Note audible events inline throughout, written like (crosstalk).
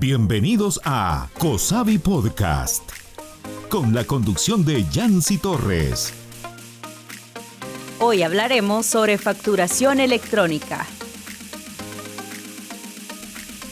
Bienvenidos a COSAVI Podcast, con la conducción de Yancy Torres. Hoy hablaremos sobre facturación electrónica.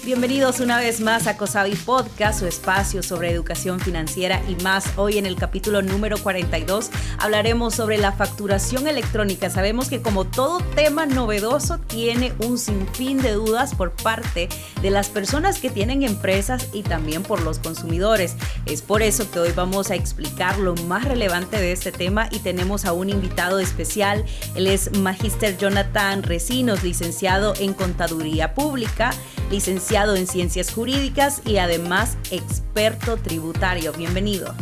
Bienvenidos una vez más a COSAVI Podcast, su espacio sobre educación financiera y más. Hoy en el capítulo número 42 hablaremos sobre la facturación electrónica. Sabemos que como todo tema novedoso tiene un sinfín de dudas por parte de las personas que tienen empresas y también por los consumidores. Es por eso que hoy vamos a explicar lo más relevante de este tema y tenemos a un invitado especial. Él es Magister Jonathan Recinos, licenciado en Contaduría Pública, licenciado en Ciencias Jurídicas y además experto tributario. Bienvenido.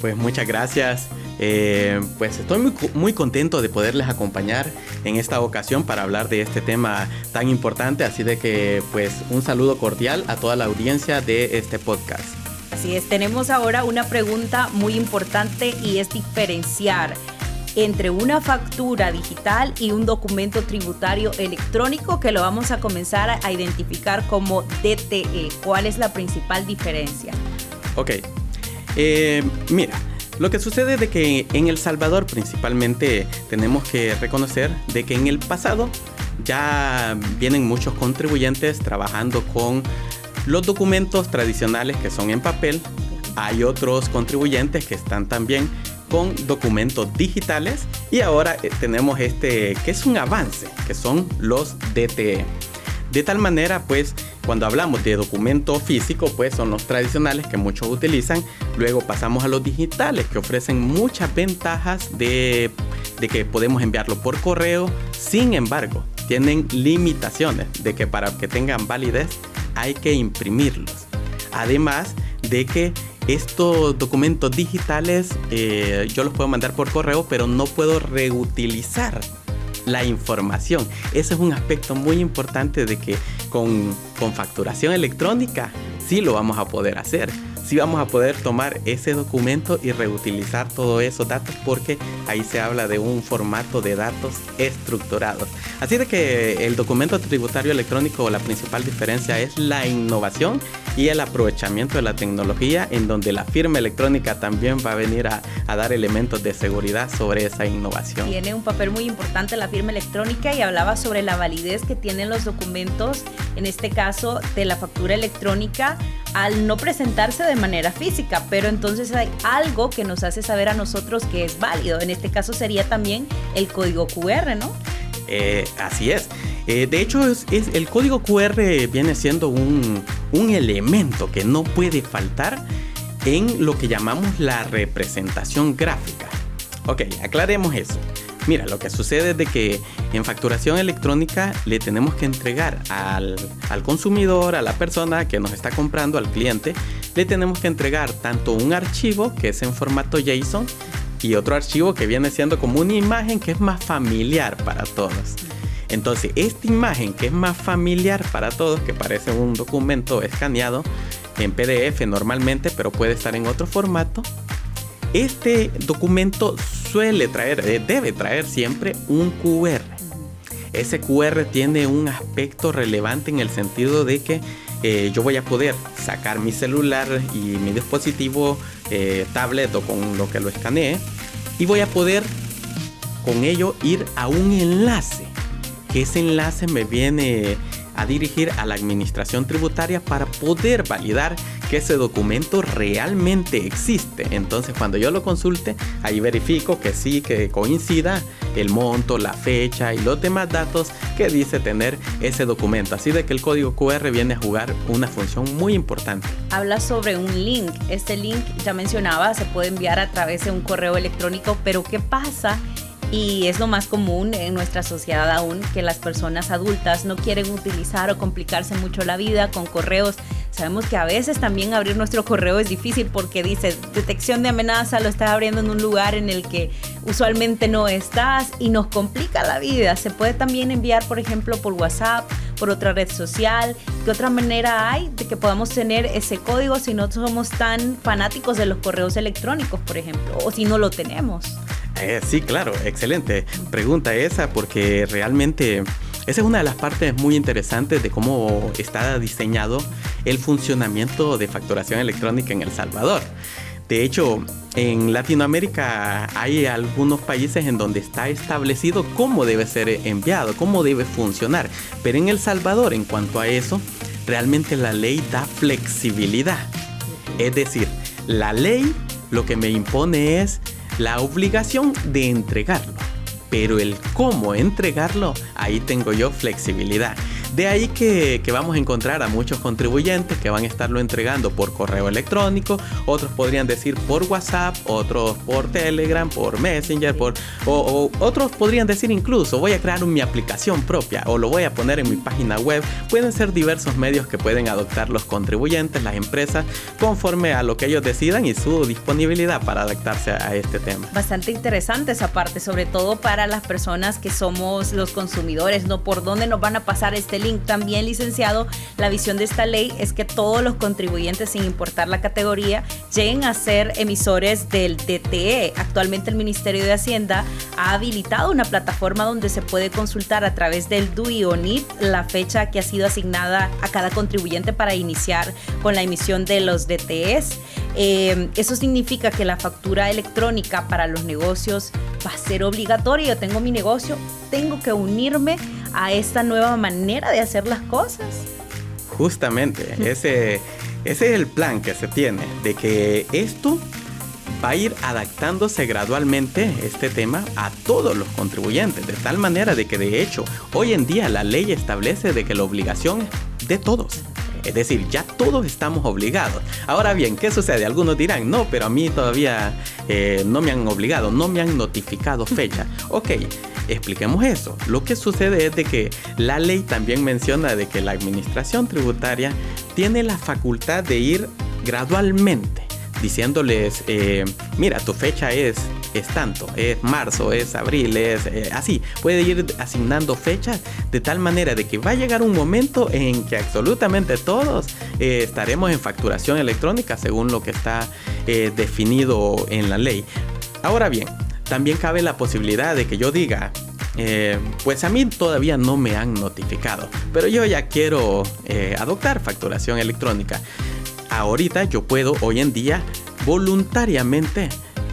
Pues muchas gracias. Eh, pues estoy muy, muy, contento de poderles acompañar en esta ocasión para hablar de este tema tan importante. Así de que pues un saludo cordial a toda la audiencia de este podcast. Así es, tenemos ahora una pregunta muy importante y es diferenciar entre una factura digital y un documento tributario electrónico que lo vamos a comenzar a identificar como DTE. ¿Cuál es la principal diferencia? Ok, eh, mira. Lo que sucede es de que en El Salvador principalmente tenemos que reconocer de que en el pasado ya vienen muchos contribuyentes trabajando con los documentos tradicionales que son en papel. Hay otros contribuyentes que están también con documentos digitales y ahora eh, tenemos este que es un avance, que son los DTE. De tal manera, pues, cuando hablamos de documento físico, pues son los tradicionales que muchos utilizan. Luego pasamos a los digitales, que ofrecen muchas ventajas de, de que podemos enviarlo por correo. Sin embargo, tienen limitaciones de que para que tengan validez hay que imprimirlos. Además de que estos documentos digitales eh, yo los puedo mandar por correo, pero no puedo reutilizar la información. Ese es un aspecto muy importante de que con, con facturación electrónica sí lo vamos a poder hacer sí vamos a poder tomar ese documento y reutilizar todos esos datos porque ahí se habla de un formato de datos estructurados. Así de que el documento tributario electrónico, la principal diferencia es la innovación y el aprovechamiento de la tecnología en donde la firma electrónica también va a venir a, a dar elementos de seguridad sobre esa innovación. Tiene un papel muy importante la firma electrónica y hablaba sobre la validez que tienen los documentos, en este caso de la factura electrónica, al no presentarse de manera física, pero entonces hay algo que nos hace saber a nosotros que es válido. En este caso sería también el código QR, ¿no? Eh, así es. Eh, de hecho, es, el código QR viene siendo un, un elemento que no puede faltar en lo que llamamos la representación gráfica. Ok, aclaremos eso. Mira, lo que sucede es de que en facturación electrónica le tenemos que entregar al, al, consumidor, a la persona que nos está comprando, al cliente, le tenemos que entregar tanto un archivo que es en formato JSON y otro archivo que viene siendo como una imagen que es más familiar para todos. Entonces, esta imagen que es más familiar para todos, que parece un documento escaneado en PDF normalmente, pero puede estar en otro formato, este documento suele traer, eh, debe traer siempre un QR. Ese QR tiene un aspecto relevante en el sentido de que eh, yo voy a poder sacar mi celular y mi dispositivo eh, tablet o con lo que lo escanee y voy a poder con ello ir a un enlace. Que ese enlace me viene a dirigir a la administración tributaria para poder validar que ese documento realmente existe. Entonces cuando yo lo consulte, ahí verifico que sí, que coincida el monto, la fecha y los demás datos que dice tener ese documento. Así de que el código QR viene a jugar una función muy importante. Habla sobre un link. Este link ya mencionaba, se puede enviar a través de un correo electrónico, pero ¿qué pasa? Y es lo más común en nuestra sociedad aún que las personas adultas no quieren utilizar o complicarse mucho la vida con correos. Sabemos que a veces también abrir nuestro correo es difícil porque dice detección de amenaza, lo estás abriendo en un lugar en el que usualmente no estás y nos complica la vida. Se puede también enviar, por ejemplo, por WhatsApp, por otra red social. ¿Qué otra manera hay de que podamos tener ese código si no somos tan fanáticos de los correos electrónicos, por ejemplo, o si no lo tenemos? Eh, sí, claro, excelente pregunta esa porque realmente esa es una de las partes muy interesantes de cómo está diseñado el funcionamiento de facturación electrónica en El Salvador. De hecho, en Latinoamérica hay algunos países en donde está establecido cómo debe ser enviado, cómo debe funcionar. Pero en El Salvador, en cuanto a eso, realmente la ley da flexibilidad. Es decir, la ley lo que me impone es la obligación de entregarlo. Pero el cómo entregarlo, ahí tengo yo flexibilidad. De ahí que, vamos a encontrar a muchos contribuyentes que van a estarlo entregando por correo electrónico, otros podrían decir por WhatsApp, otros por Telegram, por Messenger, por, o, otros podrían decir incluso voy a crear mi aplicación propia o lo voy a poner en mi página web. Pueden ser diversos medios que pueden adoptar los contribuyentes, las empresas, conforme a lo que ellos decidan y su disponibilidad para adaptarse a este tema. Bastante interesante esa parte, sobre todo para las personas que somos los consumidores, ¿no? ¿Por dónde nos van a pasar este también licenciado, la visión de esta ley es que todos los contribuyentes, sin importar la categoría, lleguen a ser emisores del DTE. Actualmente el Ministerio de Hacienda ha habilitado una plataforma donde se puede consultar a través del DUI o NIT la fecha que ha sido asignada a cada contribuyente para iniciar con la emisión de los DTEs. Eh, eso significa que la factura electrónica para los negocios va a ser obligatoria. Yo tengo mi negocio, tengo que unirme a esta nueva manera de hacer las cosas. Justamente, ese, ese es el plan que se tiene, de que esto va a ir adaptándose gradualmente este tema a todos los contribuyentes, de tal manera de que de hecho hoy en día la ley establece de que la obligación es de todos. Es decir, ya todos estamos obligados. Ahora bien, ¿qué sucede? Algunos dirán, no, pero a mí todavía eh, no me han obligado, no me han notificado fecha. (laughs) Ok, expliquemos eso. Lo que sucede es de que la ley también menciona de que la administración tributaria tiene la facultad de ir gradualmente diciéndoles, eh, mira, tu fecha es, es tanto, es marzo, es abril, es eh, así. Puede ir asignando fechas de tal manera de que va a llegar un momento en que absolutamente todos eh, estaremos en facturación electrónica según lo que está definido en la ley. Ahora bien, también cabe la posibilidad de que yo diga, eh, pues a mí todavía no me han notificado, pero yo ya quiero eh, adoptar facturación electrónica. Ahorita yo puedo hoy en día voluntariamente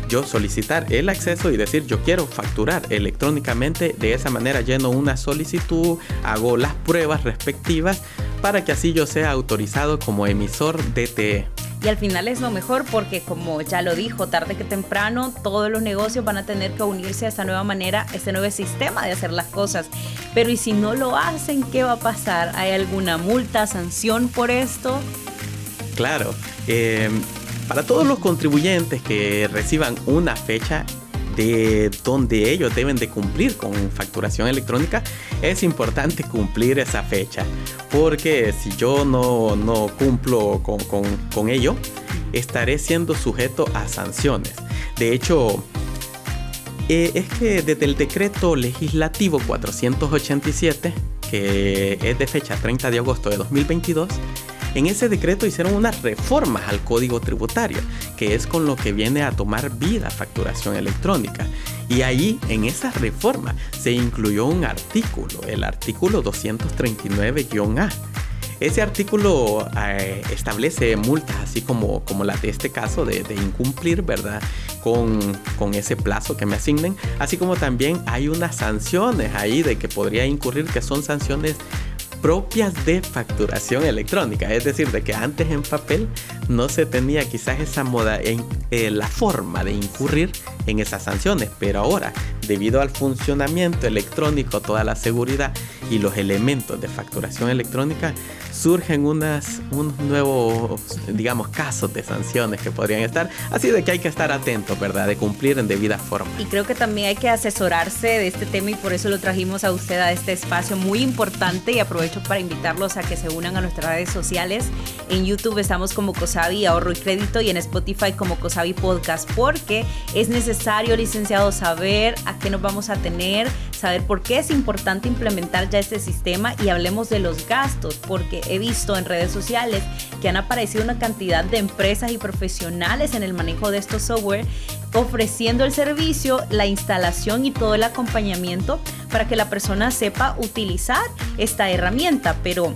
yo solicitar el acceso y decir yo quiero facturar electrónicamente. De esa manera lleno una solicitud, hago las pruebas respectivas para que así yo sea autorizado como emisor DTE y al final es lo mejor porque como ya lo dijo, tarde que temprano todos los negocios van a tener que unirse a esta nueva manera, a este nuevo sistema de hacer las cosas. Pero ¿y si no lo hacen, qué va a pasar? ¿Hay alguna multa, sanción por esto? Claro, eh, para todos los contribuyentes que reciban una fecha de donde ellos deben de cumplir con facturación electrónica, es importante cumplir esa fecha. Porque si yo no, no cumplo con, con, con ello, estaré siendo sujeto a sanciones. De hecho, eh, es que desde el decreto legislativo 487, que es de fecha 30 de agosto de 2022, en ese decreto hicieron unas reformas al código tributario, que es con lo que viene a tomar vida facturación electrónica. Y ahí, en esa reforma, se incluyó un artículo, el artículo 239-A. Ese artículo eh, establece multas así como, como la de este caso de, incumplir, ¿verdad? Con, con, ese plazo que me asignen. Así como también hay unas sanciones ahí de que podría incurrir que son sanciones propias de facturación electrónica. Es decir, de que antes en papel no se tenía quizás esa moda, en, eh, la forma de incurrir en esas sanciones, pero ahora, debido al funcionamiento electrónico, toda la seguridad y los elementos de facturación electrónica, surgen unas, unos nuevos, digamos, casos de sanciones que podrían estar. Así de que hay que estar atentos, ¿verdad? De cumplir en debida forma. Y creo que también hay que asesorarse de este tema y por eso lo trajimos a usted a este espacio muy importante y aprovecho para invitarlos a que se unan a nuestras redes sociales. En YouTube estamos como Cosavi Ahorro y Crédito y en Spotify como Cosavi Podcast porque es necesario, licenciado, saber a qué nos vamos a tener, saber por qué es importante implementar ya este sistema y hablemos de los gastos porque he visto en redes sociales que han aparecido una cantidad de empresas y profesionales en el manejo de estos software ofreciendo el servicio, la instalación y todo el acompañamiento para que la persona sepa utilizar esta herramienta. Pero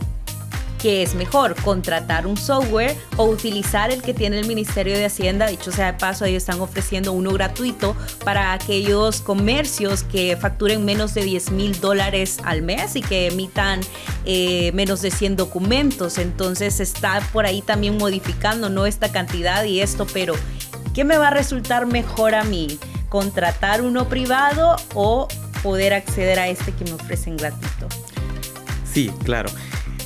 ¿qué es mejor? ¿Contratar un software o utilizar el que tiene el Ministerio de Hacienda? Dicho sea de paso, ellos están ofreciendo uno gratuito para aquellos comercios que facturen menos de 10 mil dólares al mes y que emitan eh, menos de 100 documentos. Entonces está por ahí también modificando, ¿no? Esta cantidad y esto, pero ¿qué me va a resultar mejor a mí? ¿Contratar uno privado o poder acceder a este que me ofrecen gratuito? Sí, claro.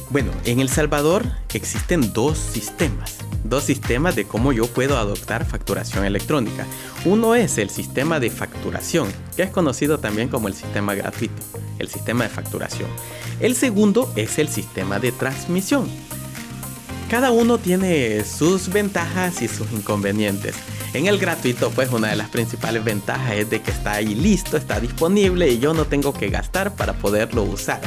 Bueno, en El Salvador existen dos sistemas, dos sistemas de cómo yo puedo adoptar facturación electrónica. Uno es el sistema de facturación, que es conocido también como el sistema gratuito, el sistema de facturación. El segundo es el sistema de transmisión. Cada uno tiene sus ventajas y sus inconvenientes. En el gratuito, pues una de las principales ventajas es de que está ahí listo, está disponible y yo no tengo que gastar para poderlo usar.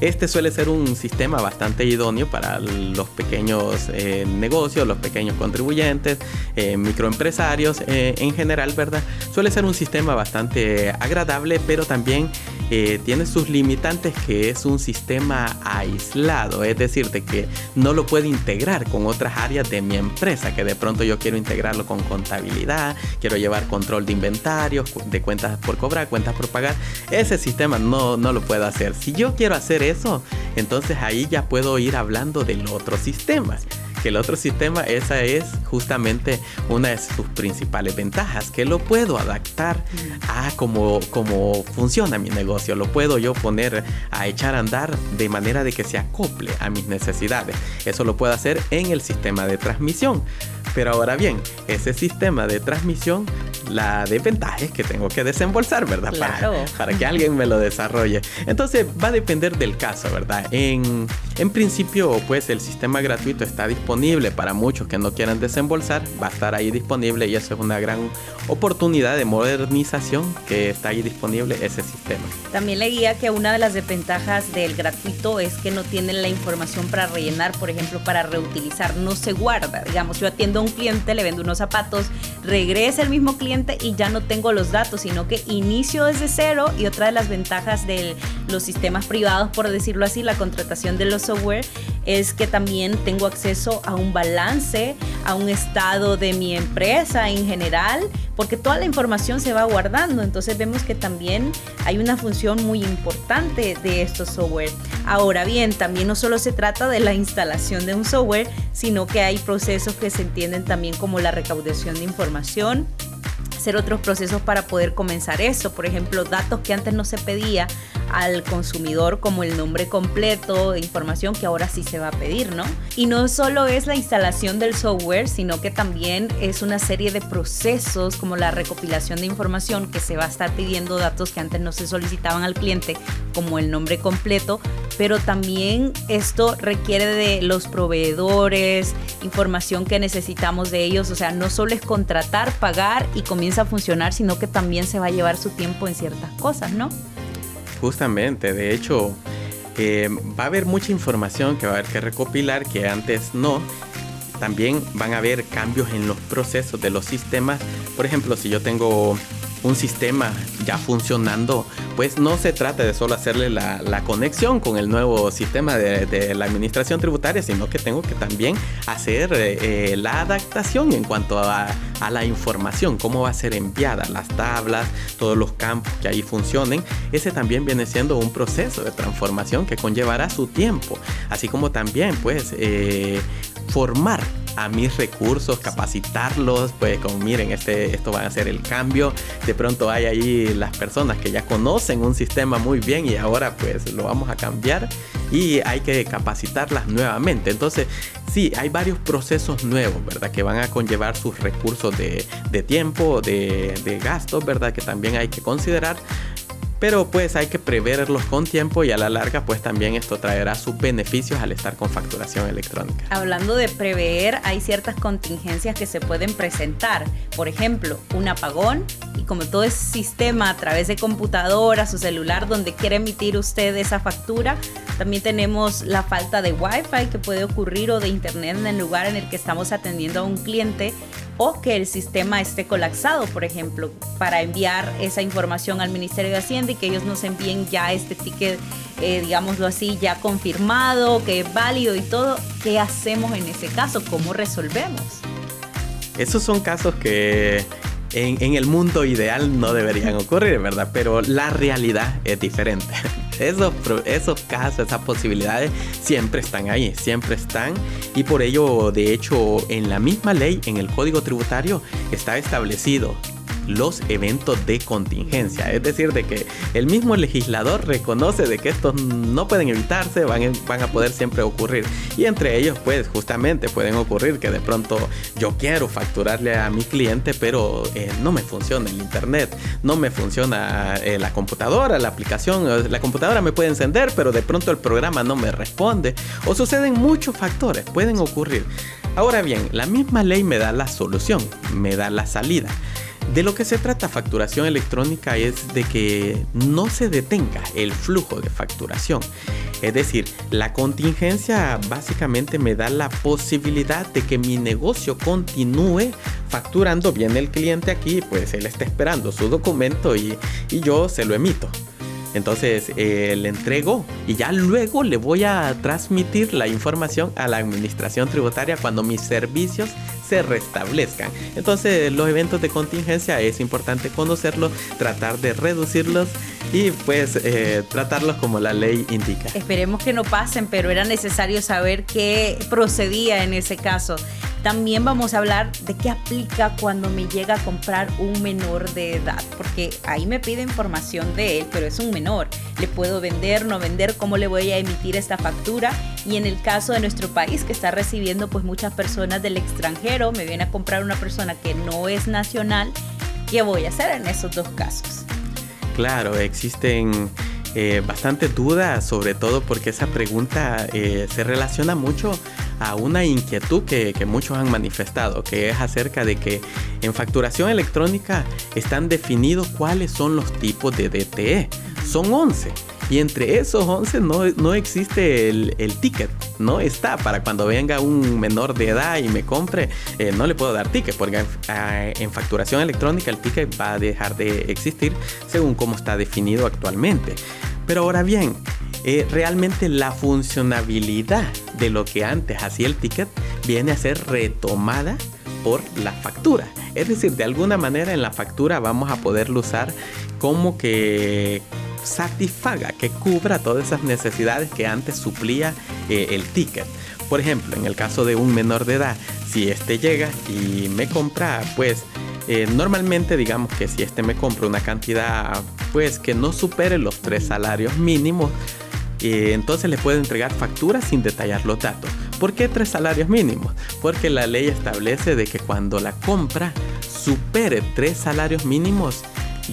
Este suele ser un sistema bastante idóneo para los pequeños eh, negocios, los pequeños contribuyentes, eh, microempresarios eh, en general, ¿verdad? Suele ser un sistema bastante agradable, pero también tiene sus limitantes que es un sistema aislado, es decir, de que no lo puede integrar con otras áreas de mi empresa, que de pronto yo quiero integrarlo con contabilidad, quiero llevar control de inventarios, de cuentas por cobrar, cuentas por pagar. Ese sistema no, no lo puedo hacer. Si yo quiero hacer eso, entonces ahí ya puedo ir hablando del otro sistema que el otro sistema, esa es justamente una de sus principales ventajas, que lo puedo adaptar a cómo, cómo funciona mi negocio, lo puedo yo poner a echar a andar de manera de que se acople a mis necesidades. Eso lo puedo hacer en el sistema de transmisión. Pero ahora bien, ese sistema de transmisión, la desventaja es que tengo que desembolsar, ¿verdad? Claro. Para, que alguien me lo desarrolle. Entonces va a depender del caso, ¿verdad? En, en principio, pues el sistema gratuito está disponible para muchos que no quieran desembolsar, va a estar ahí disponible y eso es una gran oportunidad de modernización que está ahí disponible ese sistema. También leía que una de las desventajas del gratuito es que no tienen la información para rellenar, por ejemplo, para reutilizar, no se guarda. Digamos, yo atiendo a un cliente, le vendo unos zapatos, regresa el mismo cliente y ya no tengo los datos, sino que inicio desde cero y otra de las ventajas de los sistemas privados, por decirlo así, la contratación de los software, es que también tengo acceso a un balance, a un estado de mi empresa en general, porque toda la información se va guardando. Entonces vemos que también hay una función muy importante de estos software. Ahora bien, también no solo se trata de la instalación de un software, sino que hay procesos que se entienden también como la recaudación de información, hacer otros procesos para poder comenzar eso. Por ejemplo, datos que antes no se pedía al consumidor como el nombre completo, información que ahora sí se va a pedir, ¿no? Y no solo es la instalación del software, sino que también es una serie de procesos como la recopilación de información que se va a estar pidiendo datos que antes no se solicitaban al cliente, como el nombre completo, pero también esto requiere de los proveedores, información que necesitamos de ellos, o sea, no solo es contratar, pagar y comienza a funcionar, sino que también se va a llevar su tiempo en ciertas cosas, ¿no? Justamente, de hecho, eh, va a haber mucha información que va a haber que recopilar que antes no. También van a haber cambios en los procesos de los sistemas. Por ejemplo, si yo tengo un sistema ya funcionando, pues no se trata de solo hacerle la, conexión con el nuevo sistema de, la administración tributaria, sino que tengo que también hacer eh, la adaptación en cuanto a, a, la información, cómo va a ser enviada, las tablas, todos los campos que ahí funcionen. Ese también viene siendo un proceso de transformación que conllevará su tiempo, así como también pues eh, formar a mis recursos, capacitarlos, pues como miren, este, esto va a ser el cambio. De pronto hay ahí las personas que ya conocen un sistema muy bien y ahora pues lo vamos a cambiar y hay que capacitarlas nuevamente. Entonces, sí, hay varios procesos nuevos, ¿verdad? Que van a conllevar sus recursos de, tiempo, de, de gastos, ¿verdad? Que también hay que considerar pero pues hay que preverlos con tiempo y a la larga pues también esto traerá sus beneficios al estar con facturación electrónica. Hablando de prever, hay ciertas contingencias que se pueden presentar, por ejemplo, un apagón, y como todo es sistema a través de computadoras o celular donde quiere emitir usted esa factura, también tenemos la falta de Wi-Fi que puede ocurrir o de internet en el lugar en el que estamos atendiendo a un cliente o que el sistema esté colapsado, por ejemplo, para enviar esa información al Ministerio de Hacienda y que ellos nos envíen ya este ticket, eh, digámoslo así, ya confirmado, que es válido y todo. ¿Qué hacemos en ese caso? ¿Cómo resolvemos? Esos son casos que en, el mundo ideal no deberían ocurrir, ¿verdad? Pero la realidad es diferente. Esos, esos casos, esas posibilidades siempre están ahí, siempre están. Y por ello, de hecho, en la misma ley, en el Código Tributario, está establecido los eventos de contingencia. Es decir, de que el mismo legislador reconoce de que estos no pueden evitarse, van, a poder siempre ocurrir. Y entre ellos, pues justamente pueden ocurrir que de pronto yo quiero facturarle a mi cliente, pero eh, no me funciona el internet, no me funciona eh, la computadora, la aplicación, la computadora me puede encender, pero de pronto el programa no me responde. O suceden muchos factores, pueden ocurrir. Ahora bien, la misma ley me da la solución, me da la salida. De lo que se trata facturación electrónica es de que no se detenga el flujo de facturación. Es decir, la contingencia básicamente me da la posibilidad de que mi negocio continúe facturando bien el cliente aquí, pues él está esperando su documento y, y yo se lo emito. Entonces eh, le entrego y ya luego le voy a transmitir la información a la administración tributaria cuando mis servicios se restablezcan. Entonces los eventos de contingencia es importante conocerlos, tratar de reducirlos y pues eh, tratarlos como la ley indica. Esperemos que no pasen, pero era necesario saber qué procedía en ese caso. También vamos a hablar de qué aplica cuando me llega a comprar un menor de edad, porque ahí me pide información de él, pero es un menor. Le puedo vender, no vender, cómo le voy a emitir esta factura. Y en el caso de nuestro país, que está recibiendo pues muchas personas del extranjero, me viene a comprar una persona que no es nacional, ¿qué voy a hacer en esos dos casos? Claro, existen eh, bastantes dudas, sobre todo porque esa pregunta eh, se relaciona mucho a una inquietud que, muchos han manifestado, que es acerca de que en facturación electrónica están definidos cuáles son los tipos de DTE. Son 11. Y entre esos 11 no, existe el, ticket, no está para cuando venga un menor de edad y me compre, eh, no le puedo dar ticket, porque en, en facturación electrónica el ticket va a dejar de existir según cómo está definido actualmente. Pero ahora bien, eh, realmente la funcionabilidad de lo que antes hacía el ticket viene a ser retomada por la factura. Es decir, de alguna manera en la factura vamos a poderlo usar como que satisfaga, que cubra todas esas necesidades que antes suplía eh, el ticket. Por ejemplo, en el caso de un menor de edad, si este llega y me compra, pues eh, normalmente digamos que si este me compra una cantidad pues que no supere los tres salarios mínimos, eh, entonces le puedo entregar facturas sin detallar los datos. ¿Por qué tres salarios mínimos? Porque la ley establece de que cuando la compra supere tres salarios mínimos,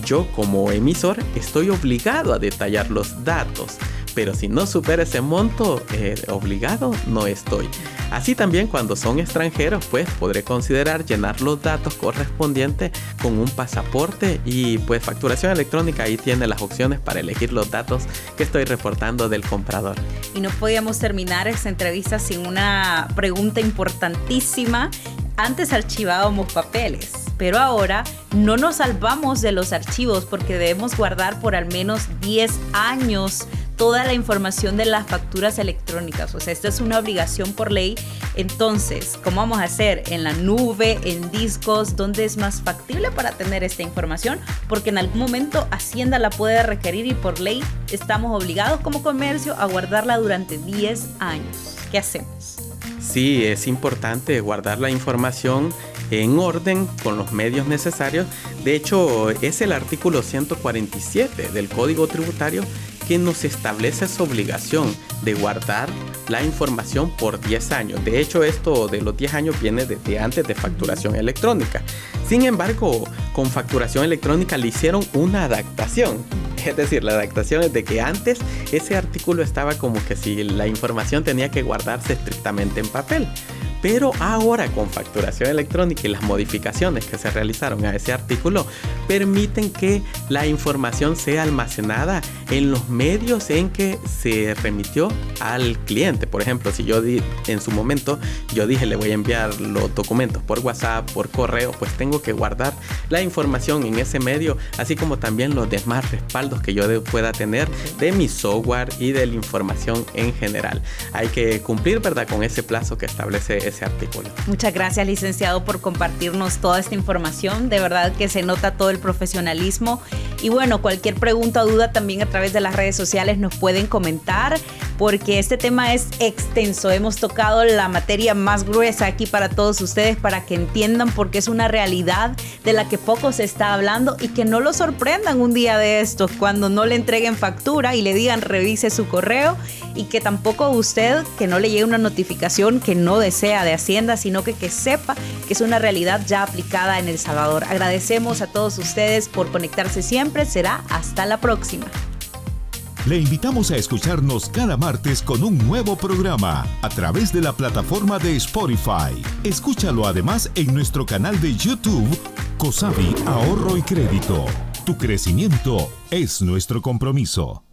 yo como emisor estoy obligado a detallar los datos pero si no supera ese monto, eh, obligado no estoy. Así también cuando son extranjeros, pues podré considerar llenar los datos correspondientes con un pasaporte y pues facturación electrónica ahí tiene las opciones para elegir los datos que estoy reportando del comprador. Y no podíamos terminar esta entrevista sin una pregunta importantísima. Antes archivábamos papeles, pero ahora no nos salvamos de los archivos porque debemos guardar por al menos 10 años toda la información de las facturas electrónicas. O sea, esto es una obligación por ley. Entonces, ¿cómo vamos a hacer? En la nube, en discos, ¿dónde es más factible para tener esta información? Porque en algún momento Hacienda la puede requerir y por ley estamos obligados como comercio a guardarla durante 10 años. ¿Qué hacemos? Sí, es importante guardar la información en orden con los medios necesarios. De hecho, es el artículo 147 del Código Tributario que nos establece esa obligación de guardar la información por 10 años. De hecho, esto de los 10 años viene desde antes de facturación electrónica. Sin embargo, con facturación electrónica le hicieron una adaptación. Es decir, la adaptación es de que antes ese artículo estaba como que si la información tenía que guardarse estrictamente en papel. Pero ahora con facturación electrónica y las modificaciones que se realizaron a ese artículo permiten que la información sea almacenada en los medios en que se remitió al cliente. Por ejemplo, si yo en su momento yo dije le voy a enviar los documentos por WhatsApp, por correo, pues tengo que guardar la información en ese medio, así como también los demás respaldos que yo pueda tener de mi software y de la información en general. Hay que cumplir, ¿verdad?, con ese plazo que establece ese artículo. Muchas gracias, licenciado, por compartirnos toda esta información. De verdad que se nota todo el profesionalismo. Y bueno, cualquier pregunta o duda también a través de las redes sociales nos pueden comentar porque este tema es extenso. Hemos tocado la materia más gruesa aquí para todos ustedes para que entiendan por qué es una realidad de la que poco se está hablando y que no lo sorprendan un día de estos cuando no le entreguen factura y le digan revise su correo y que tampoco usted que no le llegue una notificación que no desea de Hacienda, sino que que sepa que es una realidad ya aplicada en El Salvador. Agradecemos a todos ustedes por conectarse siempre. Será hasta la próxima. Le invitamos a escucharnos cada martes con un nuevo programa a través de la plataforma de Spotify. Escúchalo además en nuestro canal de YouTube, COSAVI Ahorro y Crédito. Tu crecimiento es nuestro compromiso.